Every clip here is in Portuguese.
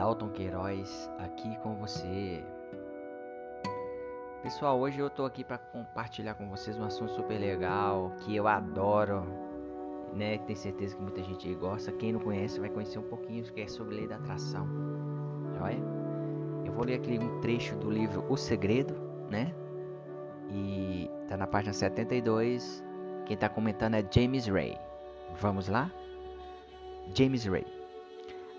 Dalton Queiroz aqui com você. Pessoal, hoje eu tô aqui para compartilhar com vocês um assunto super legal que eu adoro, né? Tenho certeza que muita gente gosta. Quem não conhece vai conhecer um pouquinho que é sobre lei da atração. Joia? Eu vou ler aqui um trecho do livro O Segredo, né? E tá na página 72. Quem tá comentando é James Ray. Vamos lá? James Ray.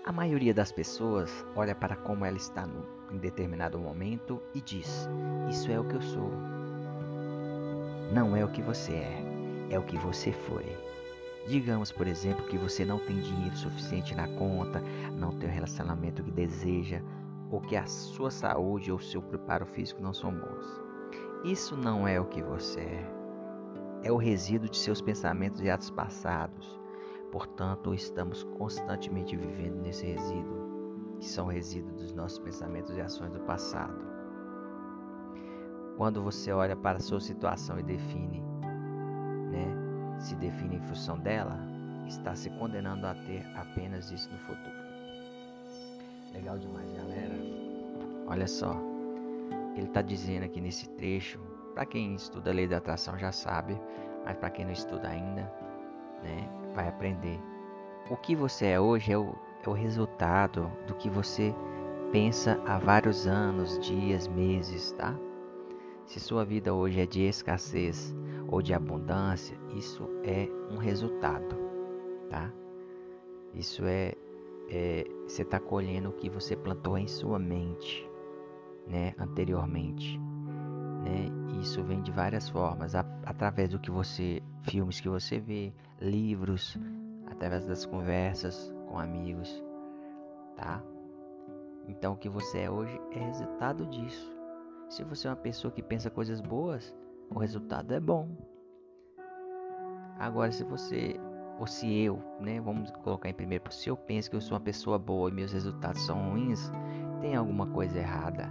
A maioria das pessoas olha para como ela está no, em determinado momento e diz: Isso é o que eu sou. Não é o que você é, é o que você foi. Digamos, por exemplo, que você não tem dinheiro suficiente na conta, não tem o relacionamento que deseja, ou que a sua saúde ou seu preparo físico não são bons. Isso não é o que você é. É o resíduo de seus pensamentos e atos passados Portanto, estamos constantemente vivendo nesse resíduo, que são resíduos dos nossos pensamentos e ações do passado. Quando você olha para a sua situação e define, né, se define em função dela, está se condenando a ter apenas isso no futuro. Legal demais, galera. Olha só, ele está dizendo aqui nesse trecho, para quem estuda a lei da atração já sabe, mas para quem não estuda ainda, né, vai aprender. O que você é hoje é o, é o resultado do que você pensa há vários anos, dias, meses, tá? Se sua vida hoje é de escassez ou de abundância, isso é um resultado, tá? Isso é, é você está colhendo o que você plantou em sua mente, né, anteriormente? Isso vem de várias formas, a, através do que você, filmes que você vê, livros, através das conversas com amigos, tá? Então o que você é hoje é resultado disso. Se você é uma pessoa que pensa coisas boas, o resultado é bom. Agora se você ou se eu, né, vamos colocar em primeiro, se eu penso que eu sou uma pessoa boa e meus resultados são ruins, tem alguma coisa errada,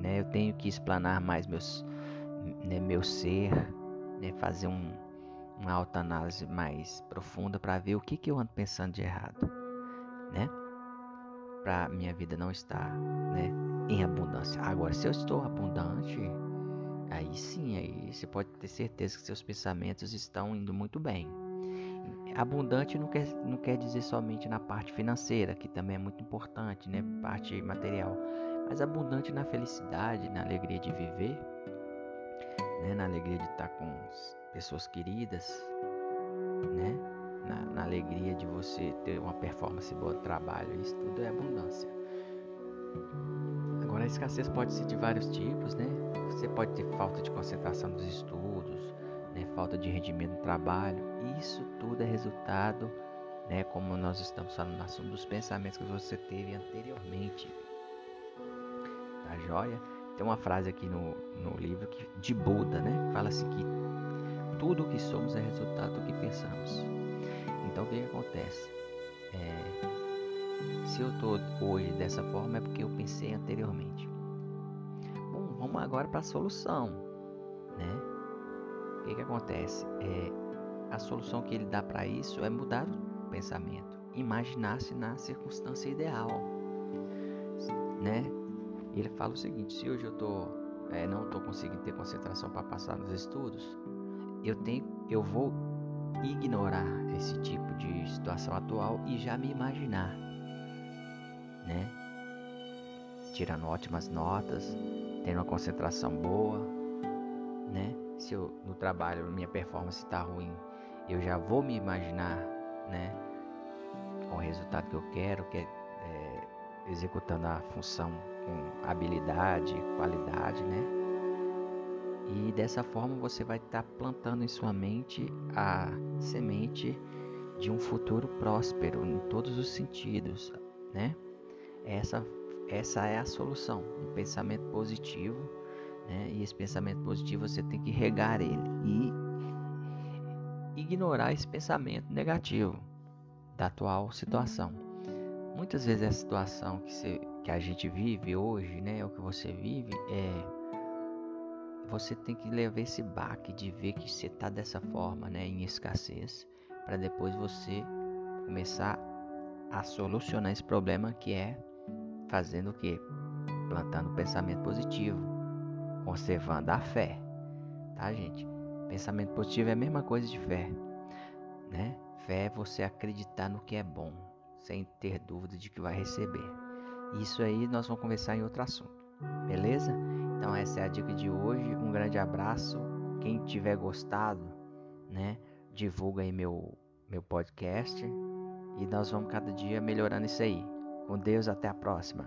né? Eu tenho que explanar mais meus né, meu ser, né, fazer um, uma autoanálise mais profunda para ver o que, que eu ando pensando de errado, né? Para minha vida não estar, né, em abundância. Agora, se eu estou abundante, aí sim, aí você pode ter certeza que seus pensamentos estão indo muito bem. Abundante não quer, não quer dizer somente na parte financeira, que também é muito importante, né? Parte material. Mas abundante na felicidade, na alegria de viver, né? na alegria de estar com pessoas queridas, né? Na, na, alegria de você ter uma performance boa no trabalho. Isso tudo é abundância. Agora, a escassez pode ser de vários tipos, né? Você pode ter falta de concentração nos estudos, né? falta de rendimento no trabalho. Isso tudo é resultado, né? Como nós estamos falando no assunto dos pensamentos que você teve anteriormente. Tá joia? Tem uma frase aqui no, no livro que, de Buda, né? Fala assim que tudo o que somos é resultado do que pensamos. Então o que, que acontece? É, se eu estou hoje dessa forma é porque eu pensei anteriormente. Bom, vamos agora para a solução, né? O que, que acontece? É, a solução que ele dá para isso é mudar o pensamento, imaginar-se na circunstância ideal, né? Ele fala o seguinte: se hoje eu tô, é, não estou conseguindo ter concentração para passar nos estudos, eu tenho, eu vou ignorar esse tipo de situação atual e já me imaginar, né? Tirando ótimas notas, tendo uma concentração boa, né? Se eu no trabalho minha performance está ruim, eu já vou me imaginar, né? Com o resultado que eu quero, que é, é executando a função com habilidade, qualidade, né? E dessa forma você vai estar tá plantando em sua mente a semente de um futuro próspero em todos os sentidos, né? Essa essa é a solução, um pensamento positivo, né? E esse pensamento positivo você tem que regar ele e ignorar esse pensamento negativo da atual situação. Muitas vezes a situação que você que a gente vive hoje, né, o que você vive, é você tem que levar esse baque de ver que você está dessa forma, né, em escassez, para depois você começar a solucionar esse problema que é fazendo o quê? Plantando pensamento positivo, conservando a fé. Tá, gente? Pensamento positivo é a mesma coisa de fé, né? Fé é você acreditar no que é bom, sem ter dúvida de que vai receber. Isso aí nós vamos conversar em outro assunto, beleza? Então essa é a dica de hoje. Um grande abraço. Quem tiver gostado, né, divulga aí meu meu podcast e nós vamos cada dia melhorando isso aí. Com Deus, até a próxima.